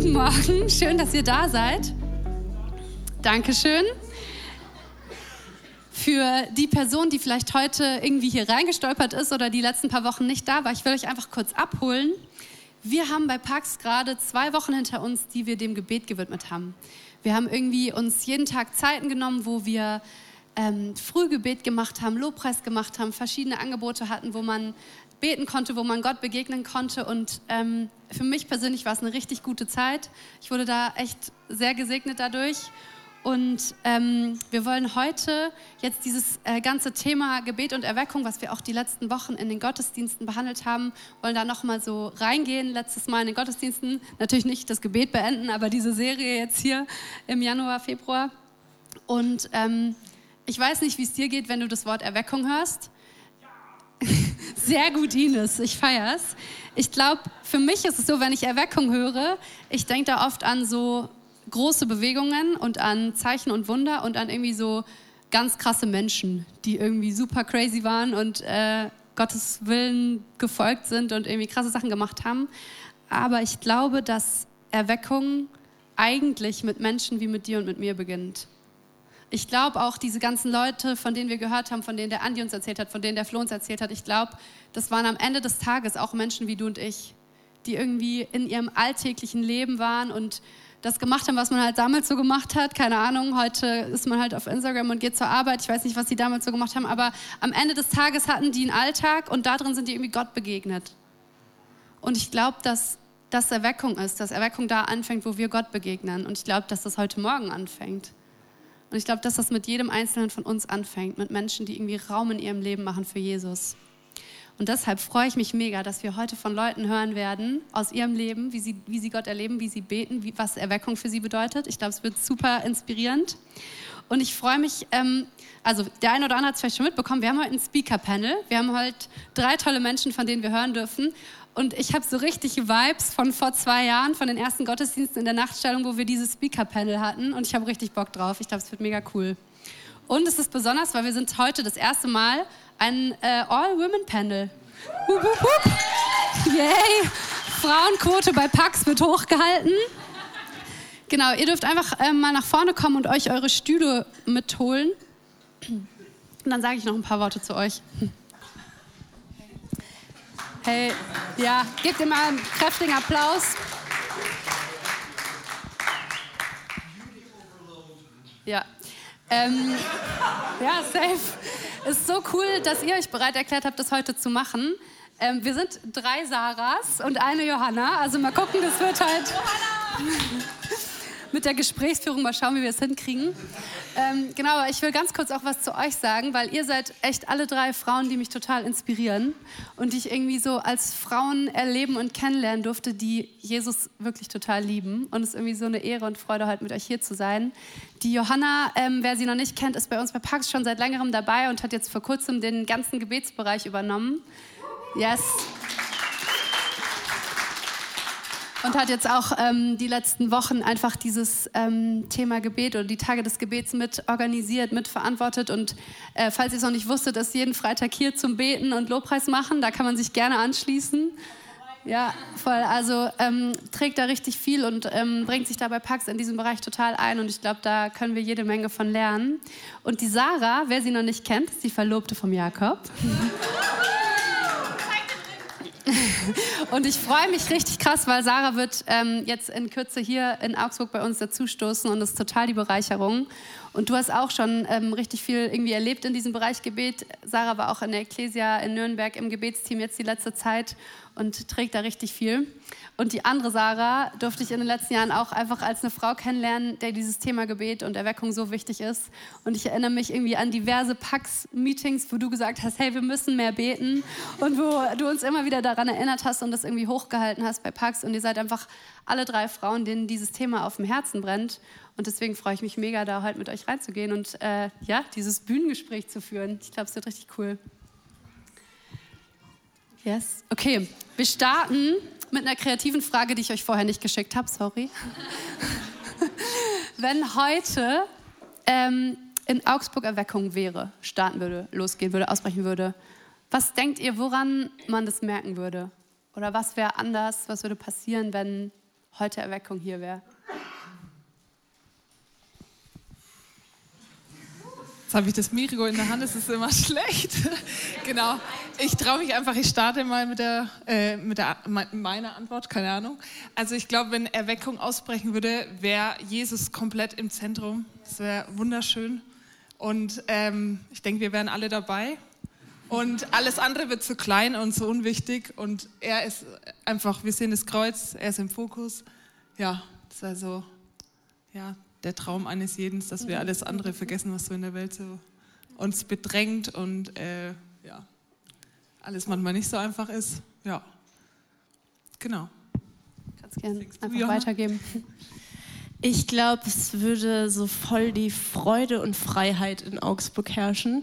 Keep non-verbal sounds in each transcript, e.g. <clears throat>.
Guten Morgen, schön, dass ihr da seid. Dankeschön. Für die Person, die vielleicht heute irgendwie hier reingestolpert ist oder die letzten paar Wochen nicht da war, ich will euch einfach kurz abholen. Wir haben bei Pax gerade zwei Wochen hinter uns, die wir dem Gebet gewidmet haben. Wir haben irgendwie uns jeden Tag Zeiten genommen, wo wir ähm, Frühgebet gemacht haben, Lobpreis gemacht haben, verschiedene Angebote hatten, wo man beten konnte, wo man Gott begegnen konnte. Und ähm, für mich persönlich war es eine richtig gute Zeit. Ich wurde da echt sehr gesegnet dadurch. Und ähm, wir wollen heute jetzt dieses äh, ganze Thema Gebet und Erweckung, was wir auch die letzten Wochen in den Gottesdiensten behandelt haben, wollen da nochmal so reingehen. Letztes Mal in den Gottesdiensten natürlich nicht das Gebet beenden, aber diese Serie jetzt hier im Januar, Februar. Und ähm, ich weiß nicht, wie es dir geht, wenn du das Wort Erweckung hörst. <laughs> Sehr gut, Ines, ich feier's. Ich glaube, für mich ist es so, wenn ich Erweckung höre, ich denke da oft an so große Bewegungen und an Zeichen und Wunder und an irgendwie so ganz krasse Menschen, die irgendwie super crazy waren und äh, Gottes Willen gefolgt sind und irgendwie krasse Sachen gemacht haben. Aber ich glaube, dass Erweckung eigentlich mit Menschen wie mit dir und mit mir beginnt ich glaube auch diese ganzen Leute, von denen wir gehört haben, von denen der Andi uns erzählt hat, von denen der Flo uns erzählt hat, ich glaube, das waren am Ende des Tages auch Menschen wie du und ich, die irgendwie in ihrem alltäglichen Leben waren und das gemacht haben, was man halt damals so gemacht hat. Keine Ahnung, heute ist man halt auf Instagram und geht zur Arbeit. Ich weiß nicht, was die damals so gemacht haben, aber am Ende des Tages hatten die einen Alltag und darin sind die irgendwie Gott begegnet. Und ich glaube, dass das Erweckung ist, dass Erweckung da anfängt, wo wir Gott begegnen. Und ich glaube, dass das heute Morgen anfängt. Und ich glaube, dass das mit jedem Einzelnen von uns anfängt, mit Menschen, die irgendwie Raum in ihrem Leben machen für Jesus. Und deshalb freue ich mich mega, dass wir heute von Leuten hören werden aus ihrem Leben, wie sie, wie sie Gott erleben, wie sie beten, wie, was Erweckung für sie bedeutet. Ich glaube, es wird super inspirierend. Und ich freue mich, ähm, also der eine oder andere hat es vielleicht schon mitbekommen, wir haben heute ein Speaker-Panel. Wir haben heute drei tolle Menschen, von denen wir hören dürfen. Und ich habe so richtig Vibes von vor zwei Jahren, von den ersten Gottesdiensten in der Nachtstellung, wo wir dieses Speaker-Panel hatten. Und ich habe richtig Bock drauf. Ich glaube, es wird mega cool. Und es ist besonders, weil wir sind heute das erste Mal ein äh, All-Women-Panel. Wup, wup, wup. Yay! Frauenquote bei Pax wird hochgehalten. Genau, ihr dürft einfach äh, mal nach vorne kommen und euch eure Stühle mitholen. Und dann sage ich noch ein paar Worte zu euch. Hey, ja, gebt ihm einen kräftigen Applaus. Ja. Ähm, ja, safe. Ist so cool, dass ihr euch bereit erklärt habt, das heute zu machen. Ähm, wir sind drei Sarahs und eine Johanna. Also mal gucken, das wird halt. Johanna! Mit der Gesprächsführung mal schauen, wie wir es hinkriegen. Ähm, genau, aber ich will ganz kurz auch was zu euch sagen, weil ihr seid echt alle drei Frauen, die mich total inspirieren und die ich irgendwie so als Frauen erleben und kennenlernen durfte, die Jesus wirklich total lieben. Und es ist irgendwie so eine Ehre und Freude, heute mit euch hier zu sein. Die Johanna, ähm, wer sie noch nicht kennt, ist bei uns bei Pax schon seit längerem dabei und hat jetzt vor kurzem den ganzen Gebetsbereich übernommen. Yes und hat jetzt auch ähm, die letzten Wochen einfach dieses ähm, Thema Gebet oder die Tage des Gebets mit organisiert, mit verantwortet. Und äh, falls ihr es noch nicht wusstet, ist jeden Freitag hier zum Beten und Lobpreis machen. Da kann man sich gerne anschließen. Ja, voll. Also ähm, trägt da richtig viel und ähm, bringt sich dabei Pax in diesem Bereich total ein. Und ich glaube, da können wir jede Menge von lernen. Und die Sarah, wer sie noch nicht kennt, ist die Verlobte vom Jakob. <laughs> <laughs> Und ich freue mich richtig krass, weil Sarah wird ähm, jetzt in Kürze hier in Augsburg bei uns dazustoßen und das ist total die Bereicherung. Und du hast auch schon ähm, richtig viel irgendwie erlebt in diesem Bereich Gebet. Sarah war auch in der Ecclesia in Nürnberg im Gebetsteam jetzt die letzte Zeit und trägt da richtig viel. Und die andere Sarah durfte ich in den letzten Jahren auch einfach als eine Frau kennenlernen, der dieses Thema Gebet und Erweckung so wichtig ist. Und ich erinnere mich irgendwie an diverse Pax-Meetings, wo du gesagt hast, hey, wir müssen mehr beten. Und wo du uns immer wieder daran erinnert hast und das irgendwie hochgehalten hast bei Pax. Und ihr seid einfach alle drei Frauen, denen dieses Thema auf dem Herzen brennt. Und deswegen freue ich mich mega, da heute mit euch reinzugehen und äh, ja, dieses Bühnengespräch zu führen. Ich glaube, es wird richtig cool. Yes. Okay, wir starten mit einer kreativen Frage, die ich euch vorher nicht geschickt habe. Sorry. <laughs> Wenn heute ähm, in Augsburg Erweckung wäre, starten würde, losgehen würde, ausbrechen würde, was denkt ihr, woran man das merken würde? Oder was wäre anders? Was würde passieren, wenn heute Erweckung hier wäre? Jetzt habe ich das Mikro in der Hand, das ist immer <laughs> schlecht. genau. Ich traue mich einfach, ich starte mal mit, der, äh, mit der, meiner Antwort, keine Ahnung. Also ich glaube, wenn Erweckung ausbrechen würde, wäre Jesus komplett im Zentrum. Das wäre wunderschön. Und ähm, ich denke, wir wären alle dabei. Und alles andere wird zu klein und zu unwichtig. Und er ist einfach, wir sehen das Kreuz, er ist im Fokus. Ja, das wäre so, ja, der Traum eines jeden, dass wir alles andere vergessen, was so in der Welt so uns bedrängt und äh, ja, alles manchmal nicht so einfach ist. Ja, genau. Kannst gerne einfach ja. weitergeben. <laughs> Ich glaube, es würde so voll die Freude und Freiheit in Augsburg herrschen.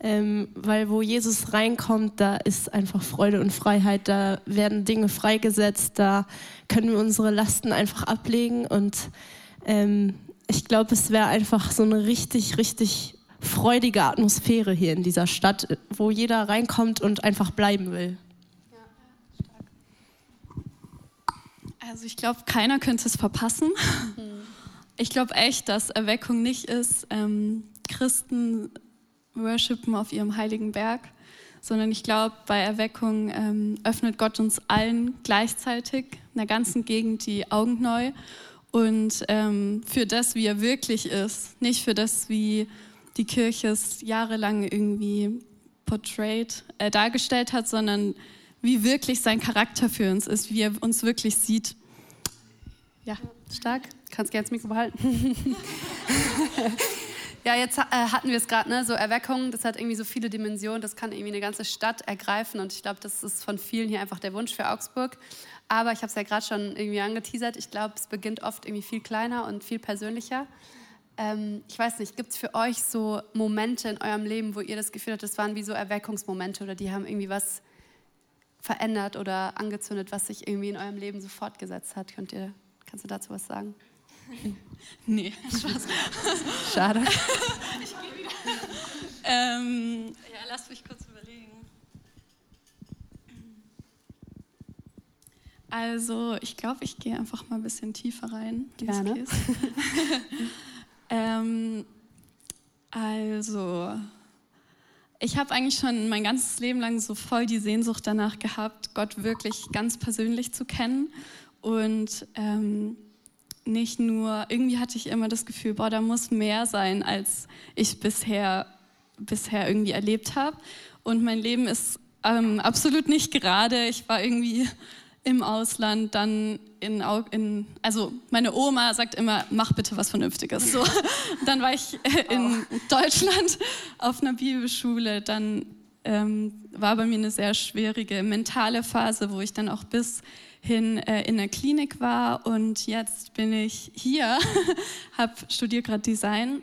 Ähm, weil wo Jesus reinkommt, da ist einfach Freude und Freiheit, da werden Dinge freigesetzt, da können wir unsere Lasten einfach ablegen und ähm, ich glaube, es wäre einfach so eine richtig, richtig freudige Atmosphäre hier in dieser Stadt, wo jeder reinkommt und einfach bleiben will. Also ich glaube, keiner könnte es verpassen. Ich glaube echt, dass Erweckung nicht ist, ähm, Christen worshipen auf ihrem heiligen Berg, sondern ich glaube, bei Erweckung ähm, öffnet Gott uns allen gleichzeitig in der ganzen Gegend die Augen neu und ähm, für das, wie er wirklich ist, nicht für das, wie die Kirche es jahrelang irgendwie portrayed, äh, dargestellt hat, sondern wie wirklich sein Charakter für uns ist, wie er uns wirklich sieht. Ja, stark. Kannst gerne das Mikro behalten. <laughs> ja, jetzt äh, hatten wir es gerade, ne? so Erweckung, das hat irgendwie so viele Dimensionen, das kann irgendwie eine ganze Stadt ergreifen und ich glaube, das ist von vielen hier einfach der Wunsch für Augsburg. Aber ich habe es ja gerade schon irgendwie angeteasert. Ich glaube, es beginnt oft irgendwie viel kleiner und viel persönlicher. Ähm, ich weiß nicht, gibt es für euch so Momente in eurem Leben, wo ihr das Gefühl habt, das waren wie so Erweckungsmomente oder die haben irgendwie was verändert oder angezündet, was sich irgendwie in eurem Leben so fortgesetzt hat? Könnt ihr, kannst du dazu was sagen? <laughs> nee, Spaß. Schade. <laughs> ich gehe wieder. <laughs> ähm, ja, lass mich kurz Also ich glaube, ich gehe einfach mal ein bisschen tiefer rein. Gerne. <laughs> ähm, also ich habe eigentlich schon mein ganzes Leben lang so voll die Sehnsucht danach gehabt, Gott wirklich ganz persönlich zu kennen und ähm, nicht nur, irgendwie hatte ich immer das Gefühl, boah, da muss mehr sein, als ich bisher, bisher irgendwie erlebt habe. Und mein Leben ist ähm, absolut nicht gerade. Ich war irgendwie im Ausland, dann in, in, also meine Oma sagt immer, mach bitte was Vernünftiges. So, <laughs> dann war ich in Deutschland auf einer Bibelschule, dann ähm, war bei mir eine sehr schwierige mentale Phase, wo ich dann auch bis hin äh, in der Klinik war. Und jetzt bin ich hier, <laughs> habe studiert gerade Design.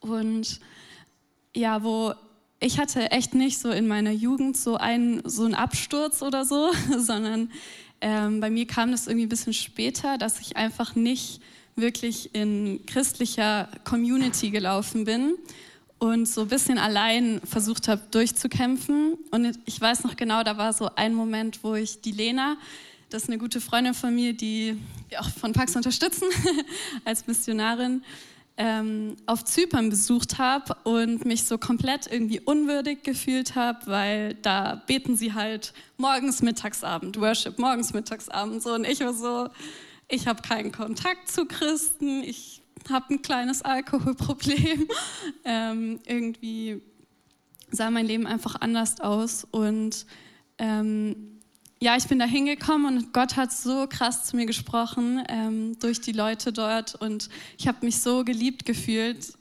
Und ja, wo ich hatte echt nicht so in meiner Jugend so einen, so einen Absturz oder so, <laughs> sondern ähm, bei mir kam das irgendwie ein bisschen später, dass ich einfach nicht wirklich in christlicher Community gelaufen bin und so ein bisschen allein versucht habe durchzukämpfen. Und ich weiß noch genau, da war so ein Moment, wo ich die Lena, das ist eine gute Freundin von mir, die wir auch von Pax unterstützen <laughs> als Missionarin, ähm, auf Zypern besucht habe und mich so komplett irgendwie unwürdig gefühlt habe, weil da beten sie halt morgens, mittags, Abend, Worship morgens, mittags, Abend so. Und ich war so, ich habe keinen Kontakt zu Christen, ich habe ein kleines Alkoholproblem, <laughs> ähm, irgendwie sah mein Leben einfach anders aus und ähm, ja, ich bin da hingekommen und Gott hat so krass zu mir gesprochen ähm, durch die Leute dort und ich habe mich so geliebt gefühlt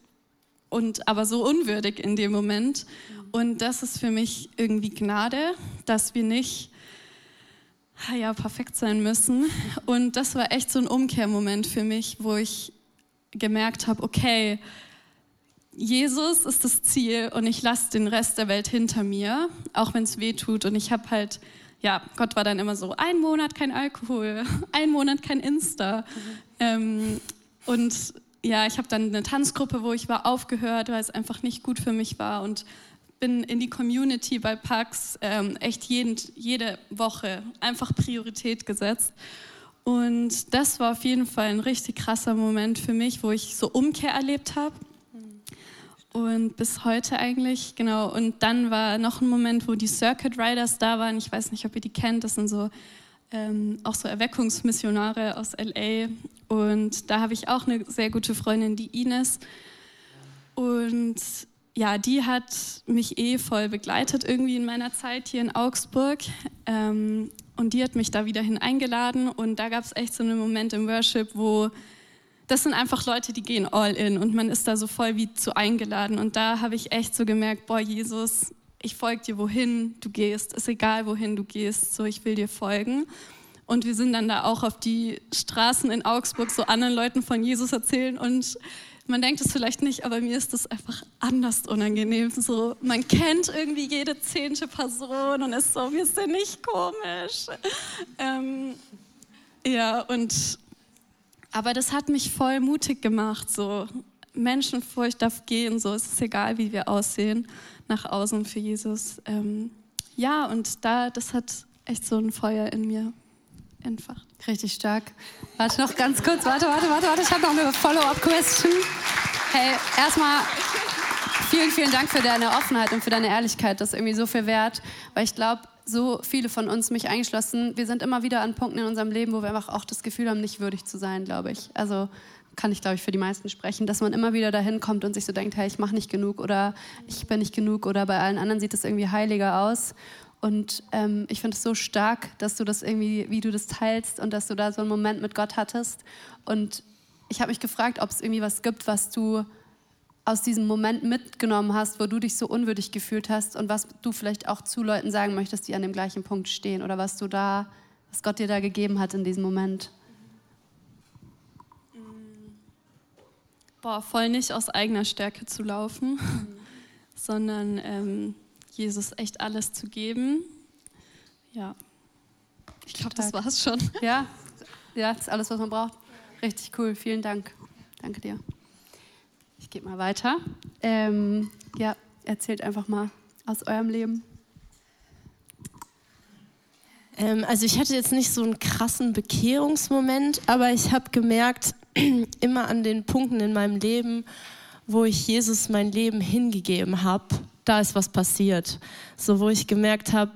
und aber so unwürdig in dem Moment. Und das ist für mich irgendwie Gnade, dass wir nicht ja, perfekt sein müssen. Und das war echt so ein Umkehrmoment für mich, wo ich gemerkt habe, okay, Jesus ist das Ziel und ich lasse den Rest der Welt hinter mir, auch wenn es weh tut. Und ich habe halt ja, Gott war dann immer so, ein Monat kein Alkohol, <laughs> ein Monat kein Insta. Mhm. Ähm, und ja, ich habe dann eine Tanzgruppe, wo ich war, aufgehört, weil es einfach nicht gut für mich war und bin in die Community bei Pax ähm, echt jeden, jede Woche einfach Priorität gesetzt. Und das war auf jeden Fall ein richtig krasser Moment für mich, wo ich so Umkehr erlebt habe. Und bis heute eigentlich, genau. Und dann war noch ein Moment, wo die Circuit Riders da waren. Ich weiß nicht, ob ihr die kennt. Das sind so ähm, auch so Erweckungsmissionare aus LA. Und da habe ich auch eine sehr gute Freundin, die Ines. Und ja, die hat mich eh voll begleitet irgendwie in meiner Zeit hier in Augsburg. Ähm, und die hat mich da wieder hin eingeladen. Und da gab es echt so einen Moment im Worship, wo das sind einfach Leute, die gehen all in und man ist da so voll wie zu eingeladen. Und da habe ich echt so gemerkt, boah, Jesus, ich folge dir, wohin du gehst. Ist egal, wohin du gehst, so ich will dir folgen. Und wir sind dann da auch auf die Straßen in Augsburg so anderen Leuten von Jesus erzählen und man denkt es vielleicht nicht, aber mir ist das einfach anders unangenehm. So, man kennt irgendwie jede zehnte Person und ist so, wir sind nicht komisch. Ähm, ja, und aber das hat mich voll mutig gemacht. So, Menschenfurcht darf gehen, so es ist egal, wie wir aussehen nach außen für Jesus. Ähm, ja, und da, das hat echt so ein Feuer in mir entfacht. Richtig stark. Warte noch ganz kurz, warte, warte, warte, warte. Ich habe noch eine Follow-up-Question. Hey, erstmal vielen, vielen Dank für deine Offenheit und für deine Ehrlichkeit. Das ist irgendwie so viel wert, weil ich glaube, so viele von uns, mich eingeschlossen, wir sind immer wieder an Punkten in unserem Leben, wo wir einfach auch das Gefühl haben, nicht würdig zu sein, glaube ich. Also kann ich, glaube ich, für die meisten sprechen, dass man immer wieder dahin kommt und sich so denkt, hey, ich mache nicht genug oder ich bin nicht genug oder bei allen anderen sieht es irgendwie heiliger aus. Und ähm, ich finde es so stark, dass du das irgendwie, wie du das teilst und dass du da so einen Moment mit Gott hattest. Und ich habe mich gefragt, ob es irgendwie was gibt, was du aus diesem Moment mitgenommen hast, wo du dich so unwürdig gefühlt hast und was du vielleicht auch zu Leuten sagen möchtest, die an dem gleichen Punkt stehen oder was du da, was Gott dir da gegeben hat in diesem Moment. Boah, voll nicht aus eigener Stärke zu laufen, mhm. <laughs> sondern ähm, Jesus echt alles zu geben. Ja, ich glaube, das war es schon. Ja, ja, das ist alles, was man braucht. Richtig cool, vielen Dank. Danke dir. Ich gehe mal weiter. Ähm, ja, erzählt einfach mal aus eurem Leben. Ähm, also ich hatte jetzt nicht so einen krassen Bekehrungsmoment, aber ich habe gemerkt, <clears throat> immer an den Punkten in meinem Leben, wo ich Jesus mein Leben hingegeben habe, da ist was passiert. So, wo ich gemerkt habe,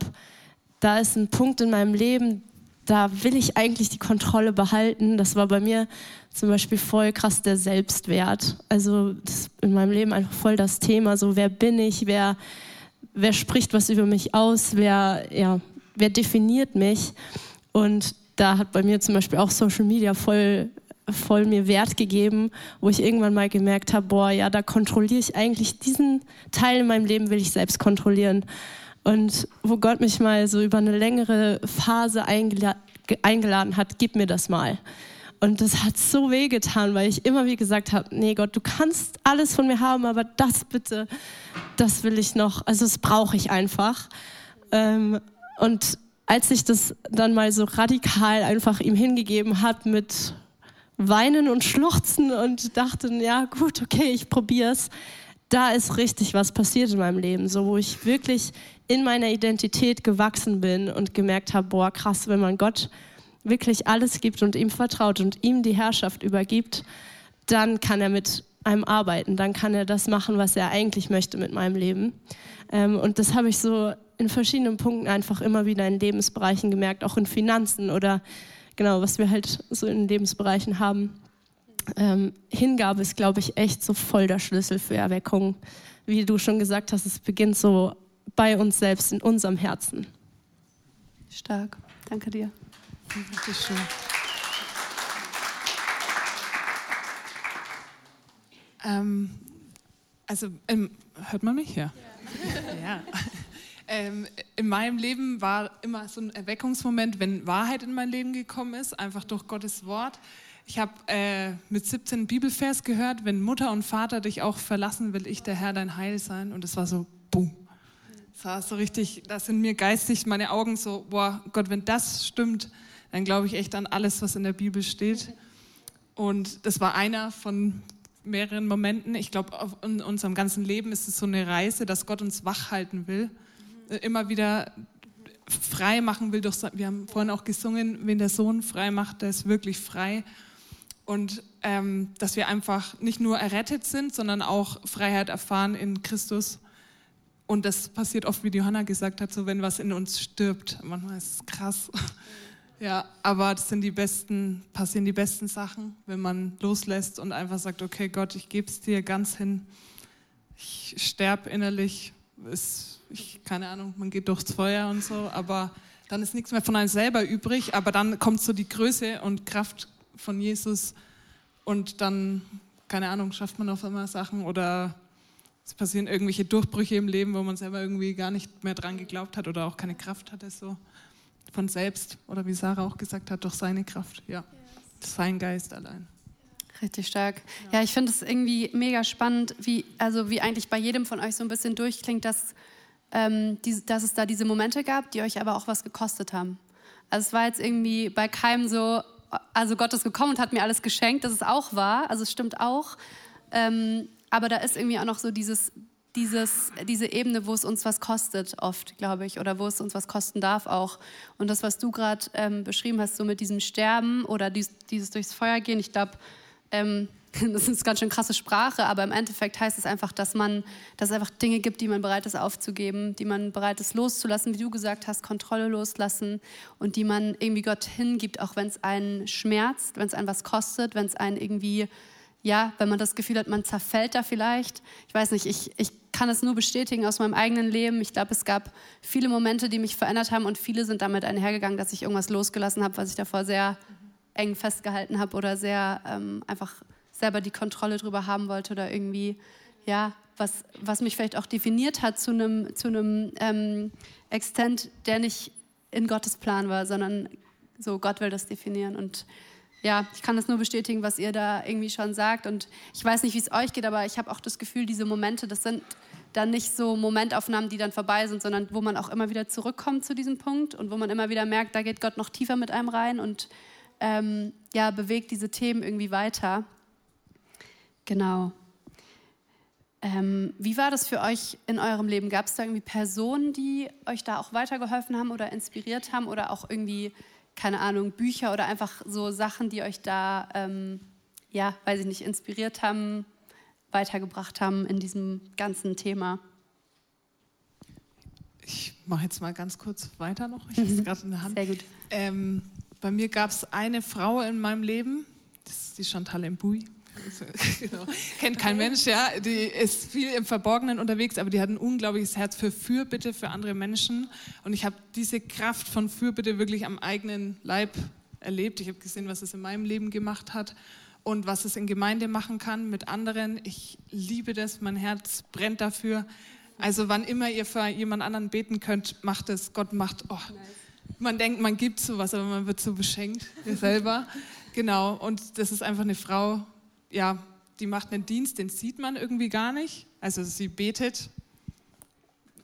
da ist ein Punkt in meinem Leben, da will ich eigentlich die Kontrolle behalten. Das war bei mir zum Beispiel voll krass der Selbstwert. Also in meinem Leben einfach voll das Thema. So, wer bin ich? Wer, wer spricht was über mich aus? Wer, ja, wer definiert mich? Und da hat bei mir zum Beispiel auch Social Media voll voll mir Wert gegeben, wo ich irgendwann mal gemerkt habe, boah, ja, da kontrolliere ich eigentlich diesen Teil in meinem Leben, will ich selbst kontrollieren. Und wo Gott mich mal so über eine längere Phase eingela eingeladen hat, gib mir das mal. Und das hat so weh getan, weil ich immer wie gesagt habe, nee Gott, du kannst alles von mir haben, aber das bitte, das will ich noch, also das brauche ich einfach. Ähm, und als ich das dann mal so radikal einfach ihm hingegeben hat mit Weinen und Schluchzen und dachten, ja gut, okay, ich probier's. Da ist richtig was passiert in meinem Leben, so wo ich wirklich in meiner Identität gewachsen bin und gemerkt habe, boah, krass, wenn man Gott wirklich alles gibt und ihm vertraut und ihm die Herrschaft übergibt, dann kann er mit einem arbeiten, dann kann er das machen, was er eigentlich möchte mit meinem Leben. Ähm, und das habe ich so in verschiedenen Punkten einfach immer wieder in Lebensbereichen gemerkt, auch in Finanzen oder genau, was wir halt so in Lebensbereichen haben. Ähm, Hingabe ist, glaube ich, echt so voll der Schlüssel für Erweckung. Wie du schon gesagt hast, es beginnt so bei uns selbst, in unserem Herzen. Stark. Danke dir. Dankeschön. Ähm, also, ähm, hört man mich? Ja. ja. <laughs> Ähm, in meinem Leben war immer so ein Erweckungsmoment, wenn Wahrheit in mein Leben gekommen ist, einfach durch Gottes Wort. Ich habe äh, mit 17 Bibelvers gehört, wenn Mutter und Vater dich auch verlassen, will ich der Herr dein Heil sein. Und es war so, boom. Es war so richtig, da sind mir geistig meine Augen so, boah, Gott, wenn das stimmt, dann glaube ich echt an alles, was in der Bibel steht. Und das war einer von mehreren Momenten. Ich glaube, in unserem ganzen Leben ist es so eine Reise, dass Gott uns wach halten will immer wieder frei machen will. Durch, wir haben vorhin auch gesungen, wenn der Sohn frei macht, der ist wirklich frei. Und ähm, dass wir einfach nicht nur errettet sind, sondern auch Freiheit erfahren in Christus. Und das passiert oft, wie Johanna gesagt hat, so wenn was in uns stirbt. Manchmal ist es krass. <laughs> Ja, aber das sind die besten, passieren die besten Sachen, wenn man loslässt und einfach sagt, okay Gott, ich gebe es dir ganz hin. Ich sterbe innerlich, ist, ich, keine Ahnung, man geht durchs Feuer und so, aber dann ist nichts mehr von einem selber übrig, aber dann kommt so die Größe und Kraft von Jesus und dann, keine Ahnung, schafft man auf einmal Sachen oder es passieren irgendwelche Durchbrüche im Leben, wo man selber irgendwie gar nicht mehr dran geglaubt hat oder auch keine Kraft hatte. So von selbst oder wie Sarah auch gesagt hat, durch seine Kraft, ja, sein Geist allein. Richtig stark. Ja, ich finde es irgendwie mega spannend, wie, also wie eigentlich bei jedem von euch so ein bisschen durchklingt, dass, ähm, die, dass es da diese Momente gab, die euch aber auch was gekostet haben. Also es war jetzt irgendwie bei keinem so, also Gott ist gekommen und hat mir alles geschenkt, das ist auch wahr, also es stimmt auch. Ähm, aber da ist irgendwie auch noch so dieses, dieses, diese Ebene, wo es uns was kostet, oft, glaube ich, oder wo es uns was kosten darf auch. Und das, was du gerade ähm, beschrieben hast, so mit diesem Sterben oder dies, dieses durchs Feuer gehen, ich glaube, ähm, <laughs> das ist ganz schön krasse Sprache, aber im Endeffekt heißt es einfach, dass man, dass es einfach Dinge gibt, die man bereit ist aufzugeben, die man bereit ist loszulassen, wie du gesagt hast, Kontrolle loslassen und die man irgendwie Gott hingibt, auch wenn es einen schmerzt, wenn es einen was kostet, wenn es einen irgendwie ja, wenn man das Gefühl hat, man zerfällt da vielleicht. Ich weiß nicht, ich, ich kann es nur bestätigen aus meinem eigenen Leben. Ich glaube, es gab viele Momente, die mich verändert haben und viele sind damit einhergegangen, dass ich irgendwas losgelassen habe, was ich davor sehr eng festgehalten habe oder sehr ähm, einfach selber die Kontrolle drüber haben wollte oder irgendwie, ja, was, was mich vielleicht auch definiert hat zu einem, zu ähm, Extent, der nicht in Gottes Plan war, sondern so Gott will das definieren und ja, ich kann das nur bestätigen, was ihr da irgendwie schon sagt. Und ich weiß nicht, wie es euch geht, aber ich habe auch das Gefühl, diese Momente, das sind dann nicht so Momentaufnahmen, die dann vorbei sind, sondern wo man auch immer wieder zurückkommt zu diesem Punkt und wo man immer wieder merkt, da geht Gott noch tiefer mit einem rein und ähm, ja, bewegt diese Themen irgendwie weiter. Genau. Ähm, wie war das für euch in eurem Leben? Gab es da irgendwie Personen, die euch da auch weitergeholfen haben oder inspiriert haben oder auch irgendwie keine Ahnung, Bücher oder einfach so Sachen, die euch da, ähm, ja, weiß ich nicht, inspiriert haben, weitergebracht haben in diesem ganzen Thema? Ich mache jetzt mal ganz kurz weiter noch. Ich habe es mhm. gerade in der Hand. Sehr gut. Ähm, bei mir gab es eine Frau in meinem Leben, das ist die Chantal Mbui. <laughs> genau. Kennt kein Mensch, ja. Die ist viel im Verborgenen unterwegs, aber die hat ein unglaubliches Herz für Fürbitte für andere Menschen. Und ich habe diese Kraft von Fürbitte wirklich am eigenen Leib erlebt. Ich habe gesehen, was es in meinem Leben gemacht hat und was es in Gemeinde machen kann mit anderen. Ich liebe das, mein Herz brennt dafür. Also wann immer ihr für jemand anderen beten könnt, macht es. Gott macht, oh, man denkt, man gibt sowas, aber man wird so beschenkt, selber. Genau, und das ist einfach eine Frau, ja, die macht einen Dienst, den sieht man irgendwie gar nicht. Also sie betet,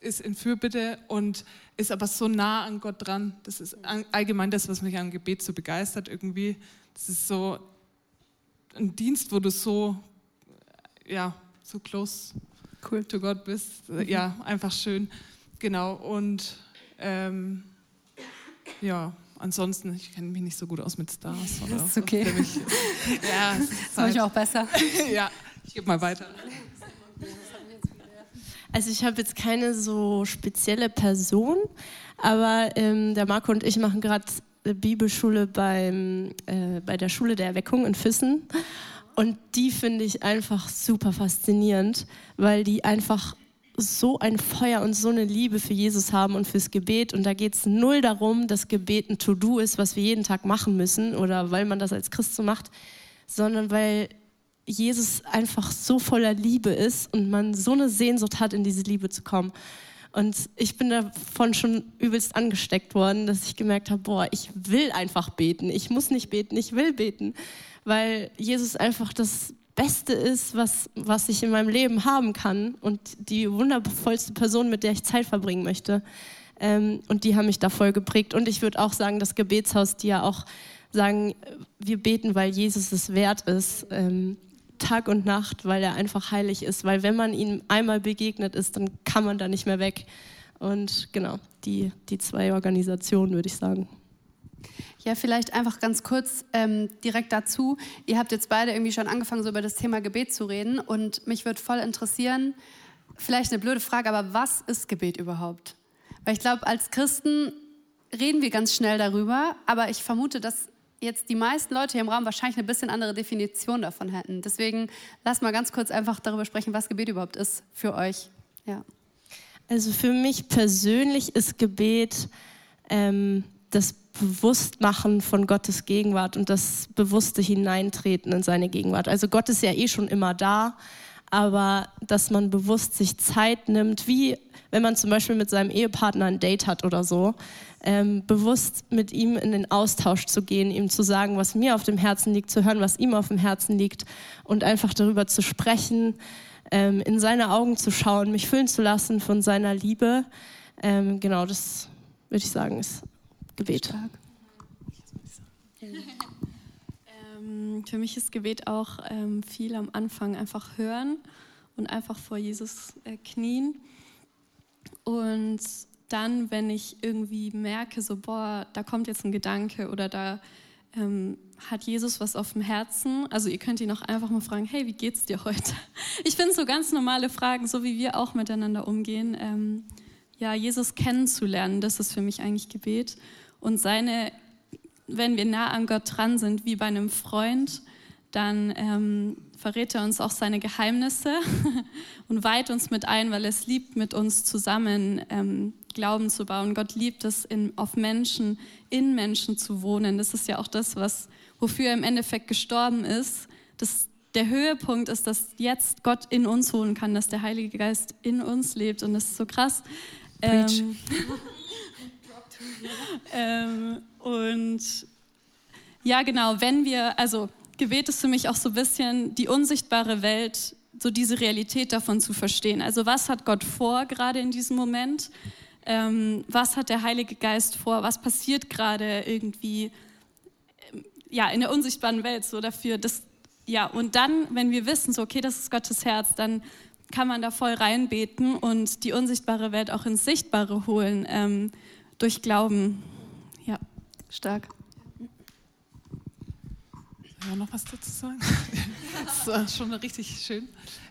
ist in Fürbitte und ist aber so nah an Gott dran. Das ist allgemein das, was mich am Gebet so begeistert irgendwie. Das ist so ein Dienst, wo du so, ja, so close cool. to God bist. Ja, einfach schön. Genau. Und ähm, ja, ansonsten, ich kenne mich nicht so gut aus mit Stars. Oder das ist okay. Mich, <laughs> ja, das halt, ich auch besser. <laughs> ja, ich gebe mal weiter. Also ich habe jetzt keine so spezielle Person, aber ähm, der Marco und ich machen gerade Bibelschule beim, äh, bei der Schule der Erweckung in Füssen. Und die finde ich einfach super faszinierend, weil die einfach so ein Feuer und so eine Liebe für Jesus haben und fürs Gebet. Und da geht es null darum, dass Gebet ein To-Do ist, was wir jeden Tag machen müssen oder weil man das als Christ so macht, sondern weil Jesus einfach so voller Liebe ist und man so eine Sehnsucht hat, in diese Liebe zu kommen. Und ich bin davon schon übelst angesteckt worden, dass ich gemerkt habe, boah, ich will einfach beten. Ich muss nicht beten, ich will beten, weil Jesus einfach das Beste ist, was, was ich in meinem Leben haben kann und die wundervollste Person, mit der ich Zeit verbringen möchte. Ähm, und die haben mich da voll geprägt. Und ich würde auch sagen, das Gebetshaus, die ja auch sagen, wir beten, weil Jesus es wert ist, ähm, Tag und Nacht, weil er einfach heilig ist. Weil wenn man ihm einmal begegnet ist, dann kann man da nicht mehr weg. Und genau, die, die zwei Organisationen würde ich sagen. Ja, vielleicht einfach ganz kurz ähm, direkt dazu. Ihr habt jetzt beide irgendwie schon angefangen, so über das Thema Gebet zu reden. Und mich würde voll interessieren, vielleicht eine blöde Frage, aber was ist Gebet überhaupt? Weil ich glaube, als Christen reden wir ganz schnell darüber, aber ich vermute, dass jetzt die meisten Leute hier im Raum wahrscheinlich eine bisschen andere Definition davon hätten. Deswegen lass mal ganz kurz einfach darüber sprechen, was Gebet überhaupt ist für euch. Ja. Also für mich persönlich ist Gebet ähm, das Bewusstmachen von Gottes Gegenwart und das bewusste Hineintreten in seine Gegenwart. Also Gott ist ja eh schon immer da, aber dass man bewusst sich Zeit nimmt, wie wenn man zum Beispiel mit seinem Ehepartner ein Date hat oder so, ähm, bewusst mit ihm in den Austausch zu gehen, ihm zu sagen, was mir auf dem Herzen liegt, zu hören, was ihm auf dem Herzen liegt und einfach darüber zu sprechen, ähm, in seine Augen zu schauen, mich füllen zu lassen von seiner Liebe. Ähm, genau, das würde ich sagen, ist Gebet. Ähm, für mich ist Gebet auch ähm, viel am Anfang einfach hören und einfach vor Jesus äh, knien. Und dann, wenn ich irgendwie merke, so, boah, da kommt jetzt ein Gedanke oder da ähm, hat Jesus was auf dem Herzen. Also ihr könnt ihn auch einfach mal fragen, hey, wie geht's dir heute? <laughs> Ich finde so ganz normale Fragen, so wie wir auch miteinander umgehen. Ähm, ja, Jesus kennenzulernen, das ist für mich eigentlich Gebet. Und seine, wenn wir nah an Gott dran sind, wie bei einem Freund, dann ähm, verrät er uns auch seine Geheimnisse <laughs> und weiht uns mit ein, weil er es liebt, mit uns zusammen ähm, Glauben zu bauen. Gott liebt es, in, auf Menschen, in Menschen zu wohnen. Das ist ja auch das, was, wofür er im Endeffekt gestorben ist. Das, der Höhepunkt ist, dass jetzt Gott in uns wohnen kann, dass der Heilige Geist in uns lebt. Und das ist so krass. Ähm, <laughs> <laughs> ähm, und ja, genau, wenn wir, also Gebet ist für mich auch so ein bisschen die unsichtbare Welt, so diese Realität davon zu verstehen. Also was hat Gott vor gerade in diesem Moment? Ähm, was hat der Heilige Geist vor? Was passiert gerade irgendwie ähm, ja, in der unsichtbaren Welt so dafür? Dass, ja, und dann, wenn wir wissen, so okay, das ist Gottes Herz, dann kann man da voll reinbeten und die unsichtbare Welt auch ins Sichtbare holen ähm, durch Glauben. Ja, stark ja, noch was dazu sagen? <laughs> das ist schon richtig schön.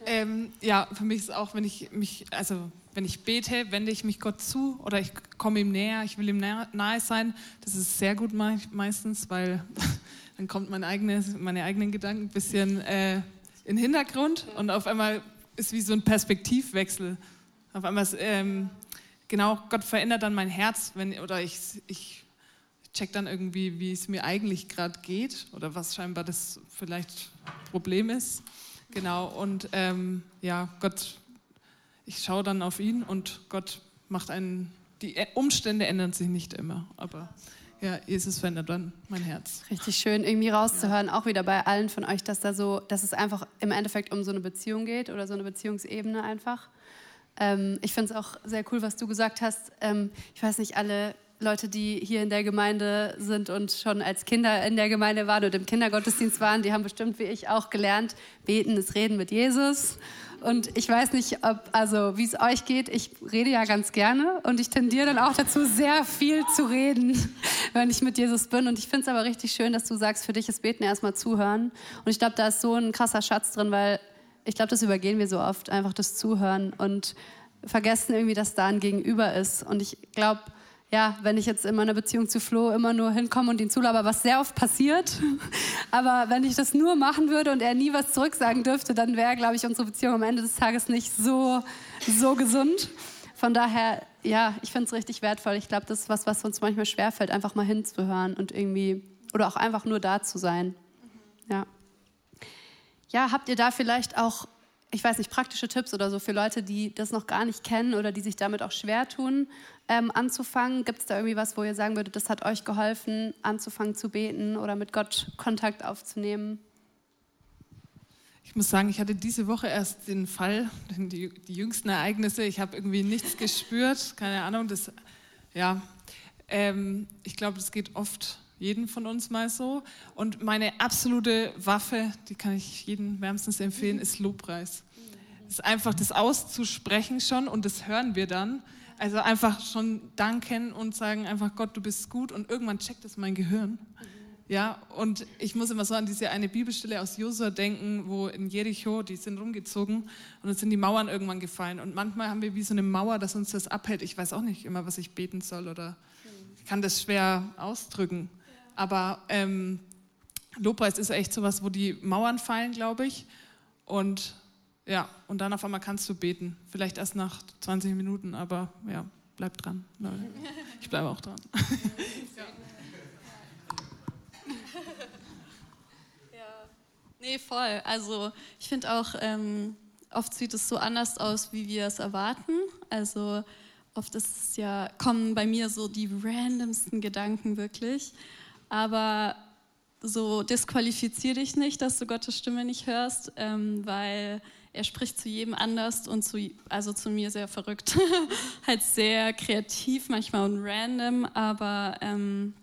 Ähm, ja, für mich ist auch, wenn ich mich, also wenn ich bete, wende ich mich Gott zu oder ich komme ihm näher, ich will ihm nahe sein. Das ist sehr gut meistens, weil <laughs> dann kommt mein eigene, meine eigenen Gedanken ein bisschen äh, in den Hintergrund und auf einmal ist wie so ein Perspektivwechsel. Auf einmal ist, ähm, genau, Gott verändert dann mein Herz, wenn, oder ich, ich check dann irgendwie, wie es mir eigentlich gerade geht oder was scheinbar das vielleicht Problem ist. Genau, und ähm, ja, Gott, ich schaue dann auf ihn und Gott macht einen, die Umstände ändern sich nicht immer, aber ja, Jesus verändert dann mein Herz. Richtig schön, irgendwie rauszuhören, ja. auch wieder bei allen von euch, dass da so, dass es einfach im Endeffekt um so eine Beziehung geht oder so eine Beziehungsebene einfach. Ähm, ich finde es auch sehr cool, was du gesagt hast. Ähm, ich weiß nicht, alle Leute, die hier in der Gemeinde sind und schon als Kinder in der Gemeinde waren und im Kindergottesdienst waren, die haben bestimmt wie ich auch gelernt, beten ist reden mit Jesus. Und ich weiß nicht, ob, also wie es euch geht. Ich rede ja ganz gerne und ich tendiere dann auch dazu, sehr viel zu reden, <laughs> wenn ich mit Jesus bin. Und ich finde es aber richtig schön, dass du sagst, für dich ist Beten erstmal zuhören. Und ich glaube, da ist so ein krasser Schatz drin, weil ich glaube, das übergehen wir so oft, einfach das Zuhören und vergessen irgendwie, dass da ein Gegenüber ist. Und ich glaube, ja, wenn ich jetzt in meiner Beziehung zu Flo immer nur hinkomme und ihn zulaber, was sehr oft passiert, <laughs> aber wenn ich das nur machen würde und er nie was zurücksagen dürfte, dann wäre, glaube ich, unsere Beziehung am Ende des Tages nicht so, so gesund. Von daher, ja, ich finde es richtig wertvoll. Ich glaube, das ist was, was uns manchmal schwerfällt, einfach mal hinzuhören und irgendwie, oder auch einfach nur da zu sein. Ja. Ja, habt ihr da vielleicht auch ich weiß nicht, praktische Tipps oder so für Leute, die das noch gar nicht kennen oder die sich damit auch schwer tun, ähm, anzufangen? Gibt es da irgendwie was, wo ihr sagen würdet, das hat euch geholfen, anzufangen zu beten oder mit Gott Kontakt aufzunehmen? Ich muss sagen, ich hatte diese Woche erst den Fall, die, die jüngsten Ereignisse. Ich habe irgendwie nichts <laughs> gespürt, keine Ahnung. Das, ja, ähm, ich glaube, das geht oft jeden von uns mal so. Und meine absolute Waffe, die kann ich jedem wärmstens empfehlen, ist Lobpreis. Es ist einfach das auszusprechen schon und das hören wir dann. Also einfach schon danken und sagen einfach, Gott, du bist gut und irgendwann checkt es mein Gehirn. Ja, und ich muss immer so an diese eine Bibelstelle aus Josua denken, wo in Jericho, die sind rumgezogen und dann sind die Mauern irgendwann gefallen. Und manchmal haben wir wie so eine Mauer, dass uns das abhält. Ich weiß auch nicht immer, was ich beten soll oder ich kann das schwer ausdrücken. Aber ähm, Lobpreis ist echt sowas, wo die Mauern fallen, glaube ich. Und ja, und dann auf einmal kannst du beten. Vielleicht erst nach 20 Minuten, aber ja, bleib dran. Ich bleibe auch dran. <laughs> Ja. Nee, voll. Also ich finde auch, ähm, oft sieht es so anders aus, wie wir es erwarten. Also oft ist es ja, kommen bei mir so die randomsten Gedanken wirklich. Aber so disqualifiziere dich nicht, dass du Gottes Stimme nicht hörst, ähm, weil er spricht zu jedem anders und zu, also zu mir sehr verrückt. <laughs> halt sehr kreativ manchmal und random, aber ähm,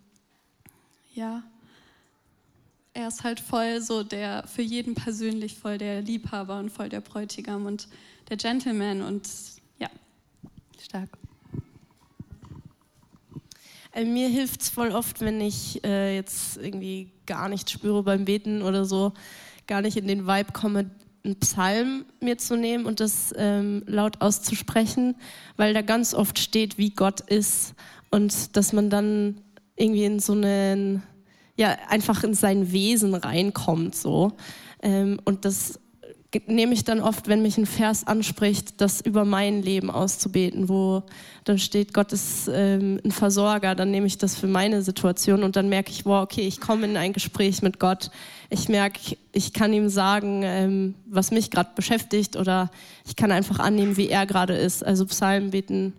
ja, er ist halt voll so der, für jeden persönlich voll der Liebhaber und voll der Bräutigam und der Gentleman und ja, stark. Äh, mir hilft es voll oft, wenn ich äh, jetzt irgendwie gar nichts spüre beim Beten oder so, gar nicht in den Vibe komme, einen Psalm mir zu nehmen und das ähm, laut auszusprechen, weil da ganz oft steht, wie Gott ist und dass man dann irgendwie in so einen ja einfach in sein Wesen reinkommt so. Ähm, und das nehme ich dann oft, wenn mich ein Vers anspricht, das über mein Leben auszubeten, wo dann steht, Gott ist ähm, ein Versorger, dann nehme ich das für meine Situation und dann merke ich, wow, okay, ich komme in ein Gespräch mit Gott. Ich merke, ich kann ihm sagen, ähm, was mich gerade beschäftigt oder ich kann einfach annehmen, wie er gerade ist. Also Psalmen beten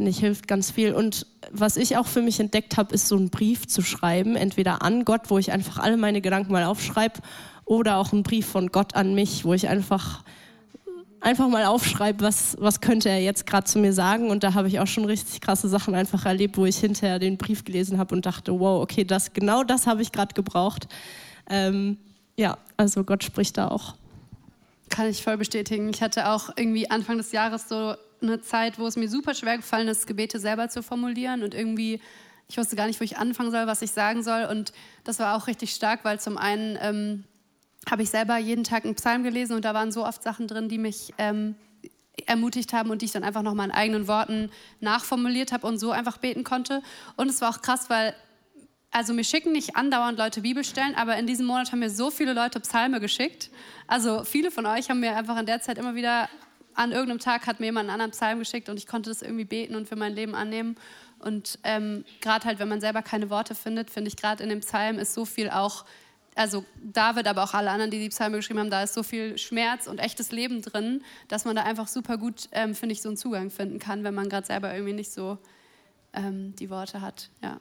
finde ich, hilft ganz viel. Und was ich auch für mich entdeckt habe, ist so einen Brief zu schreiben, entweder an Gott, wo ich einfach alle meine Gedanken mal aufschreibe, oder auch einen Brief von Gott an mich, wo ich einfach einfach mal aufschreibe, was, was könnte er jetzt gerade zu mir sagen. Und da habe ich auch schon richtig krasse Sachen einfach erlebt, wo ich hinterher den Brief gelesen habe und dachte, wow, okay, das, genau das habe ich gerade gebraucht. Ähm, ja, also Gott spricht da auch. Kann ich voll bestätigen. Ich hatte auch irgendwie Anfang des Jahres so eine Zeit, wo es mir super schwer gefallen ist, Gebete selber zu formulieren und irgendwie, ich wusste gar nicht, wo ich anfangen soll, was ich sagen soll. Und das war auch richtig stark, weil zum einen ähm, habe ich selber jeden Tag einen Psalm gelesen und da waren so oft Sachen drin, die mich ähm, ermutigt haben und die ich dann einfach nochmal in eigenen Worten nachformuliert habe und so einfach beten konnte. Und es war auch krass, weil also mir schicken nicht andauernd Leute Bibelstellen, aber in diesem Monat haben mir so viele Leute Psalme geschickt. Also viele von euch haben mir einfach in der Zeit immer wieder an irgendeinem Tag hat mir jemand einen anderen Psalm geschickt und ich konnte das irgendwie beten und für mein Leben annehmen. Und ähm, gerade halt, wenn man selber keine Worte findet, finde ich gerade in dem Psalm ist so viel auch, also David, aber auch alle anderen, die die Psalme geschrieben haben, da ist so viel Schmerz und echtes Leben drin, dass man da einfach super gut, ähm, finde ich, so einen Zugang finden kann, wenn man gerade selber irgendwie nicht so ähm, die Worte hat. Ja.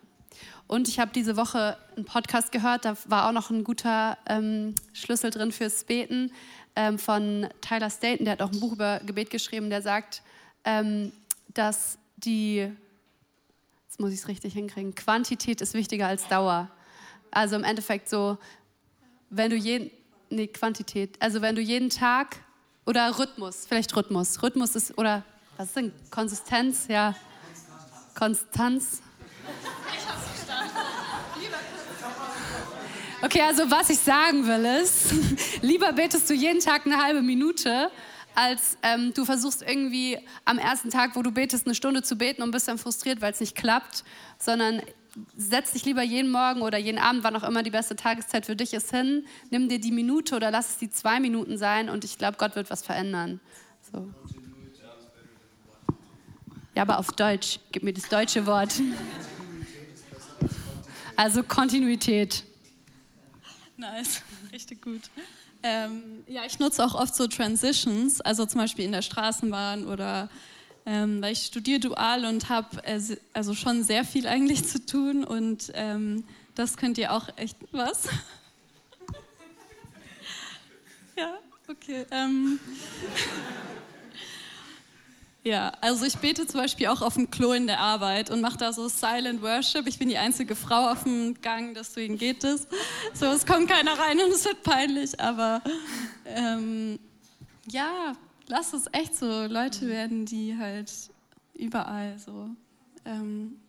Und ich habe diese Woche einen Podcast gehört, da war auch noch ein guter ähm, Schlüssel drin fürs Beten ähm, von Tyler Staten, der hat auch ein Buch über Gebet geschrieben, der sagt, ähm, dass die, jetzt muss ich es richtig hinkriegen, Quantität ist wichtiger als Dauer. Also im Endeffekt so, wenn du jeden, nee, Quantität, also wenn du jeden Tag oder Rhythmus, vielleicht Rhythmus, Rhythmus ist, oder was ist denn Konsistenz, ja, Konstanz. Okay, also was ich sagen will ist, lieber betest du jeden Tag eine halbe Minute, als ähm, du versuchst irgendwie am ersten Tag, wo du betest, eine Stunde zu beten und bist dann frustriert, weil es nicht klappt, sondern setz dich lieber jeden Morgen oder jeden Abend, wann auch immer die beste Tageszeit für dich ist, hin, nimm dir die Minute oder lass es die zwei Minuten sein und ich glaube, Gott wird was verändern. So. Ja, aber auf Deutsch, gib mir das deutsche Wort. Also Kontinuität. Nice, richtig gut. Ähm, ja, ich nutze auch oft so Transitions, also zum Beispiel in der Straßenbahn oder ähm, weil ich studiere dual und habe äh, also schon sehr viel eigentlich zu tun und ähm, das könnt ihr auch echt was. <laughs> ja, okay. <laughs> Ja, also ich bete zum Beispiel auch auf dem Klo in der Arbeit und mache da so Silent Worship. Ich bin die einzige Frau auf dem Gang, deswegen geht es. So, es kommt keiner rein und es wird peinlich, aber ähm, ja, lass es echt so Leute werden, die halt überall so ähm,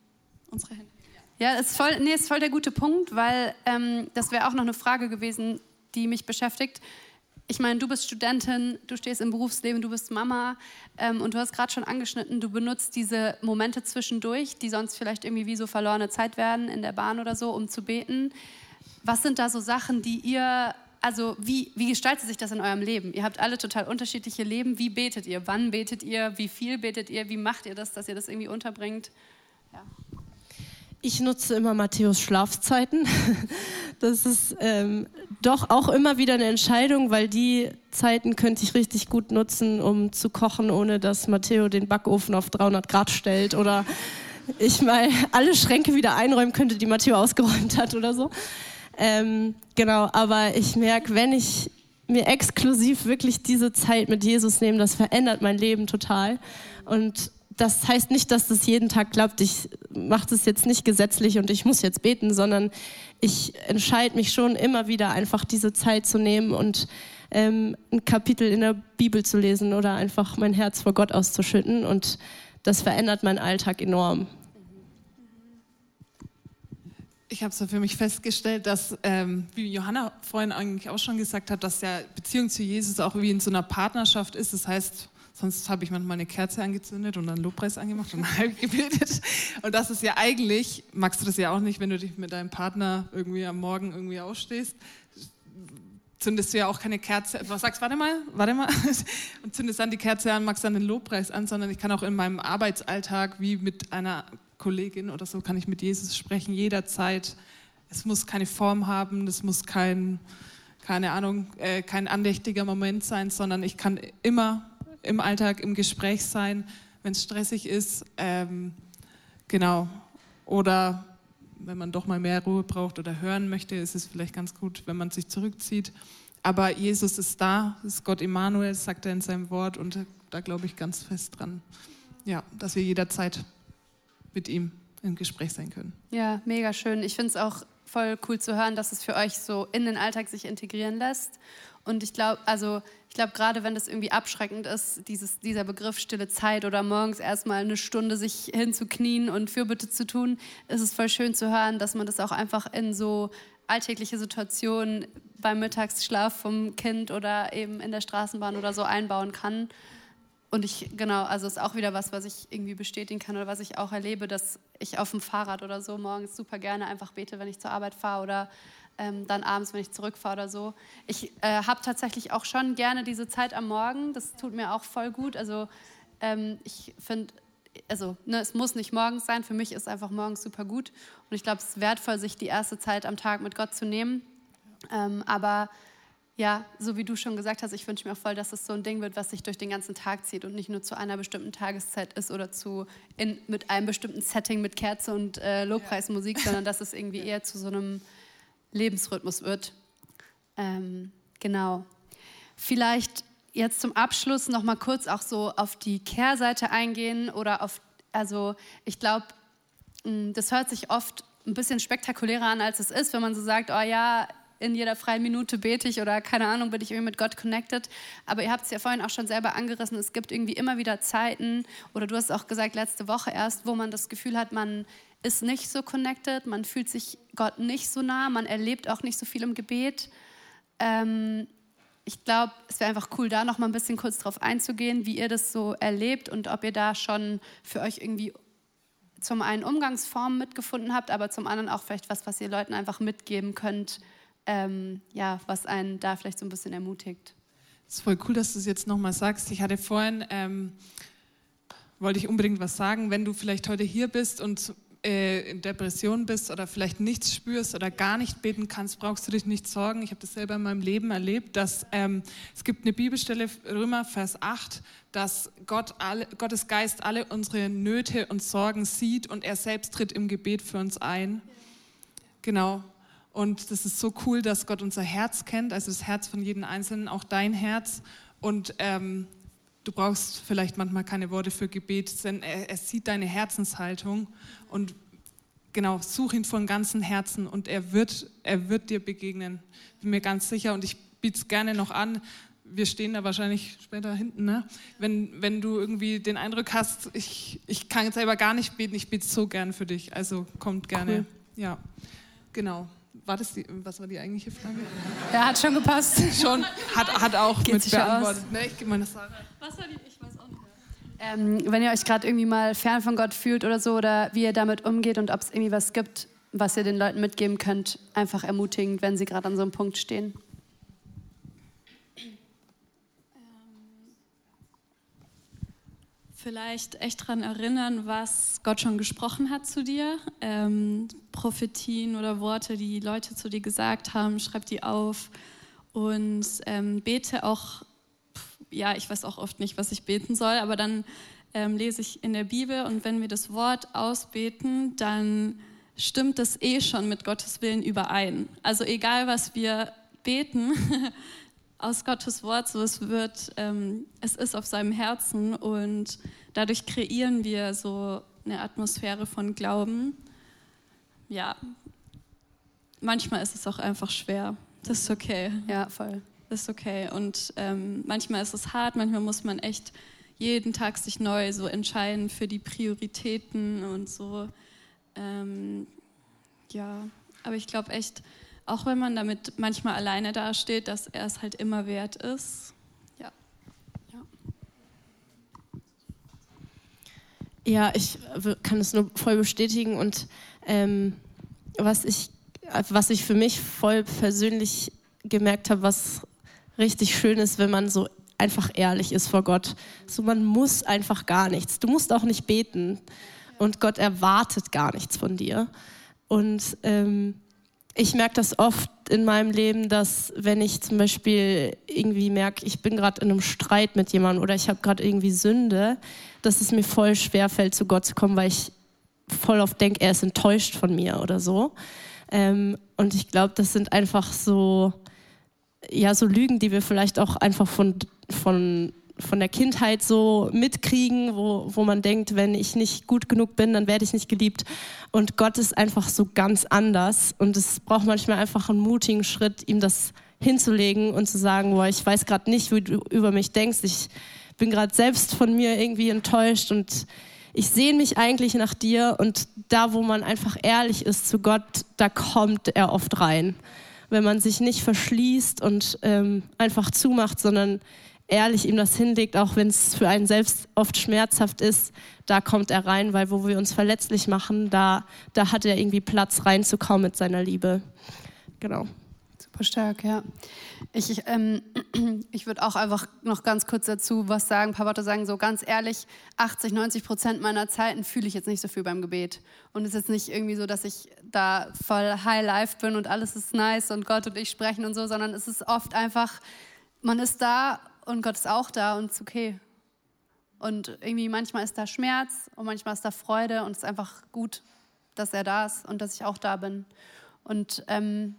unsere Hände. Ja, ist voll, nee, ist voll der gute Punkt, weil ähm, das wäre auch noch eine Frage gewesen, die mich beschäftigt. Ich meine, du bist Studentin, du stehst im Berufsleben, du bist Mama ähm, und du hast gerade schon angeschnitten, du benutzt diese Momente zwischendurch, die sonst vielleicht irgendwie wie so verlorene Zeit werden in der Bahn oder so, um zu beten. Was sind da so Sachen, die ihr also wie, wie gestaltet sich das in eurem Leben? Ihr habt alle total unterschiedliche Leben. Wie betet ihr? Wann betet ihr? Wie viel betet ihr? Wie macht ihr das, dass ihr das irgendwie unterbringt? Ja. Ich nutze immer Matthäus Schlafzeiten. <laughs> Das ist ähm, doch auch immer wieder eine Entscheidung, weil die Zeiten könnte ich richtig gut nutzen, um zu kochen, ohne dass Matteo den Backofen auf 300 Grad stellt oder ich mal alle Schränke wieder einräumen könnte, die Matteo ausgeräumt hat oder so. Ähm, genau, aber ich merke, wenn ich mir exklusiv wirklich diese Zeit mit Jesus nehme, das verändert mein Leben total. Und das heißt nicht, dass das jeden Tag klappt. Ich mache das jetzt nicht gesetzlich und ich muss jetzt beten, sondern ich entscheide mich schon immer wieder einfach diese Zeit zu nehmen und ähm, ein Kapitel in der Bibel zu lesen oder einfach mein Herz vor Gott auszuschütten. Und das verändert meinen Alltag enorm ich habe so für mich festgestellt, dass, ähm, wie Johanna vorhin eigentlich auch schon gesagt hat, dass ja Beziehung zu Jesus auch wie in so einer Partnerschaft ist. Das heißt, sonst habe ich manchmal eine Kerze angezündet und einen Lobpreis angemacht und <laughs> halb gebetet. Und das ist ja eigentlich, magst du das ja auch nicht, wenn du dich mit deinem Partner irgendwie am Morgen irgendwie ausstehst, zündest du ja auch keine Kerze, was sagst, warte mal, warte mal, <laughs> und zündest dann die Kerze an, magst dann den Lobpreis an, sondern ich kann auch in meinem Arbeitsalltag wie mit einer Kollegin oder so kann ich mit Jesus sprechen, jederzeit. Es muss keine Form haben, es muss kein, keine Ahnung, äh, kein andächtiger Moment sein, sondern ich kann immer im Alltag im Gespräch sein, wenn es stressig ist. Ähm, genau. Oder wenn man doch mal mehr Ruhe braucht oder hören möchte, ist es vielleicht ganz gut, wenn man sich zurückzieht. Aber Jesus ist da, ist Gott Immanuel, sagt er in seinem Wort und da glaube ich ganz fest dran, ja, dass wir jederzeit mit ihm im Gespräch sein können. Ja, mega schön. Ich finde es auch voll cool zu hören, dass es für euch so in den Alltag sich integrieren lässt. Und ich glaube, also ich glaube, gerade wenn das irgendwie abschreckend ist, dieses, dieser Begriff stille Zeit oder morgens erstmal eine Stunde sich hinzuknien und Fürbitte zu tun, ist es voll schön zu hören, dass man das auch einfach in so alltägliche Situationen beim Mittagsschlaf vom Kind oder eben in der Straßenbahn oder so einbauen kann. Und ich, genau, also ist auch wieder was, was ich irgendwie bestätigen kann oder was ich auch erlebe, dass ich auf dem Fahrrad oder so morgens super gerne einfach bete, wenn ich zur Arbeit fahre oder ähm, dann abends, wenn ich zurückfahre oder so. Ich äh, habe tatsächlich auch schon gerne diese Zeit am Morgen, das tut mir auch voll gut. Also ähm, ich finde, also ne, es muss nicht morgens sein, für mich ist einfach morgens super gut. Und ich glaube, es ist wertvoll, sich die erste Zeit am Tag mit Gott zu nehmen. Ähm, aber ja, so wie du schon gesagt hast, ich wünsche mir auch voll, dass es so ein Ding wird, was sich durch den ganzen Tag zieht und nicht nur zu einer bestimmten Tageszeit ist oder zu in, mit einem bestimmten Setting mit Kerze und äh, Lobpreismusik, ja. sondern dass es irgendwie <laughs> eher zu so einem Lebensrhythmus wird. Ähm, genau. Vielleicht jetzt zum Abschluss noch mal kurz auch so auf die Kehrseite eingehen oder auf, also ich glaube, das hört sich oft ein bisschen spektakulärer an, als es ist, wenn man so sagt, oh ja, in jeder freien Minute bete ich oder keine Ahnung, bin ich irgendwie mit Gott connected. Aber ihr habt es ja vorhin auch schon selber angerissen, es gibt irgendwie immer wieder Zeiten, oder du hast auch gesagt, letzte Woche erst, wo man das Gefühl hat, man ist nicht so connected, man fühlt sich Gott nicht so nah, man erlebt auch nicht so viel im Gebet. Ähm, ich glaube, es wäre einfach cool, da noch mal ein bisschen kurz drauf einzugehen, wie ihr das so erlebt und ob ihr da schon für euch irgendwie zum einen Umgangsformen mitgefunden habt, aber zum anderen auch vielleicht was, was ihr Leuten einfach mitgeben könnt, ähm, ja, was einen da vielleicht so ein bisschen ermutigt. Es ist voll cool, dass du es jetzt nochmal sagst. Ich hatte vorhin, ähm, wollte ich unbedingt was sagen, wenn du vielleicht heute hier bist und äh, in Depression bist oder vielleicht nichts spürst oder gar nicht beten kannst, brauchst du dich nicht sorgen. Ich habe das selber in meinem Leben erlebt, dass ähm, es gibt eine Bibelstelle, Römer Vers 8, dass Gott alle, Gottes Geist alle unsere Nöte und Sorgen sieht und er selbst tritt im Gebet für uns ein. Genau. Und das ist so cool, dass Gott unser Herz kennt, also das Herz von jedem Einzelnen, auch dein Herz. Und ähm, du brauchst vielleicht manchmal keine Worte für Gebet, denn er, er sieht deine Herzenshaltung. Und genau, such ihn von ganzem Herzen und er wird, er wird dir begegnen. Bin mir ganz sicher und ich biete es gerne noch an. wir stehen da wahrscheinlich später hinten, ne? wenn, wenn du irgendwie den Eindruck hast, ich, ich kann jetzt selber gar nicht beten, ich bete so gern für dich, also kommt gerne. Cool. Ja, genau. War das die, was war die eigentliche Frage? <laughs> Ja, hat schon gepasst. Schon, hat, hat auch Geht mit beantwortet. Ne, ich gebe meine Sache. Was war die? Ich weiß auch nicht. Ähm, wenn ihr euch gerade irgendwie mal fern von Gott fühlt oder so, oder wie ihr damit umgeht und ob es irgendwie was gibt, was ihr den Leuten mitgeben könnt, einfach ermutigend, wenn sie gerade an so einem Punkt stehen. Vielleicht echt daran erinnern, was Gott schon gesprochen hat zu dir. Ähm, Prophetien oder Worte, die Leute zu dir gesagt haben, schreib die auf und ähm, bete auch. Ja, ich weiß auch oft nicht, was ich beten soll, aber dann ähm, lese ich in der Bibel und wenn wir das Wort ausbeten, dann stimmt das eh schon mit Gottes Willen überein. Also egal, was wir beten, <laughs> aus Gottes Wort, so es wird, ähm, es ist auf seinem Herzen und dadurch kreieren wir so eine Atmosphäre von Glauben. Ja, manchmal ist es auch einfach schwer. Das ist okay. Ja, voll. Das ist okay. Und ähm, manchmal ist es hart, manchmal muss man echt jeden Tag sich neu so entscheiden für die Prioritäten und so. Ähm, ja, aber ich glaube echt, auch wenn man damit manchmal alleine dasteht, dass er es halt immer wert ist. Ja. Ja, ja ich kann es nur voll bestätigen und ähm, was, ich, was ich für mich voll persönlich gemerkt habe, was richtig schön ist, wenn man so einfach ehrlich ist vor Gott. So, man muss einfach gar nichts. Du musst auch nicht beten und Gott erwartet gar nichts von dir. Und ähm, ich merke das oft in meinem Leben, dass wenn ich zum Beispiel irgendwie merke, ich bin gerade in einem Streit mit jemandem oder ich habe gerade irgendwie Sünde, dass es mir voll schwer fällt, zu Gott zu kommen, weil ich voll oft denke, er ist enttäuscht von mir oder so. Ähm, und ich glaube, das sind einfach so, ja, so Lügen, die wir vielleicht auch einfach von, von von der Kindheit so mitkriegen, wo, wo man denkt, wenn ich nicht gut genug bin, dann werde ich nicht geliebt. Und Gott ist einfach so ganz anders. Und es braucht manchmal einfach einen mutigen Schritt, ihm das hinzulegen und zu sagen, boah, ich weiß gerade nicht, wie du über mich denkst. Ich bin gerade selbst von mir irgendwie enttäuscht und ich sehne mich eigentlich nach dir. Und da, wo man einfach ehrlich ist zu Gott, da kommt er oft rein. Wenn man sich nicht verschließt und ähm, einfach zumacht, sondern ehrlich ihm das hinlegt, auch wenn es für einen selbst oft schmerzhaft ist, da kommt er rein, weil wo wir uns verletzlich machen, da, da hat er irgendwie Platz reinzukommen mit seiner Liebe. Genau. Super stark, ja. Ich, ähm, <clears throat> ich würde auch einfach noch ganz kurz dazu was sagen, ein paar Worte sagen, so ganz ehrlich, 80, 90 Prozent meiner Zeiten fühle ich jetzt nicht so viel beim Gebet. Und es ist jetzt nicht irgendwie so, dass ich da voll high life bin und alles ist nice und Gott und ich sprechen und so, sondern es ist oft einfach, man ist da und Gott ist auch da und es ist okay. Und irgendwie manchmal ist da Schmerz und manchmal ist da Freude und es ist einfach gut, dass er da ist und dass ich auch da bin. Und ähm,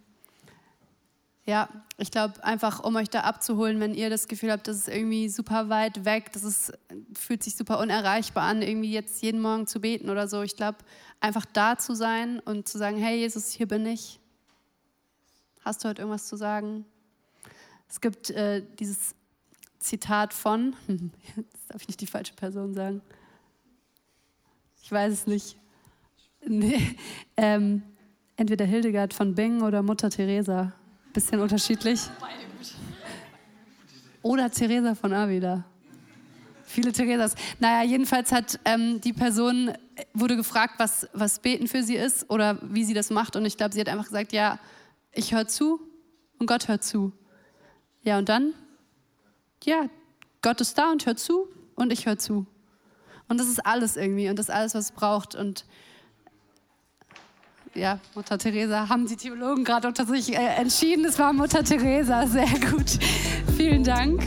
ja, ich glaube einfach, um euch da abzuholen, wenn ihr das Gefühl habt, das ist irgendwie super weit weg, das ist, fühlt sich super unerreichbar an, irgendwie jetzt jeden Morgen zu beten oder so. Ich glaube, einfach da zu sein und zu sagen, hey Jesus, hier bin ich. Hast du heute irgendwas zu sagen? Es gibt äh, dieses Zitat von, <laughs> jetzt darf ich nicht die falsche Person sagen. Ich weiß es nicht. Nee, ähm, entweder Hildegard von Bingen oder Mutter Teresa. Bisschen unterschiedlich. Oder Teresa von Avila. Viele Theresas. Naja, jedenfalls hat ähm, die Person, wurde gefragt, was, was Beten für sie ist oder wie sie das macht. Und ich glaube, sie hat einfach gesagt, ja, ich höre zu und Gott hört zu. Ja, und dann? Ja, Gott ist da und hört zu und ich höre zu. Und das ist alles irgendwie und das ist alles, was es braucht. Und ja, Mutter Teresa haben die Theologen gerade unter sich äh, entschieden. Es war Mutter Teresa. Sehr gut. <laughs> Vielen Dank.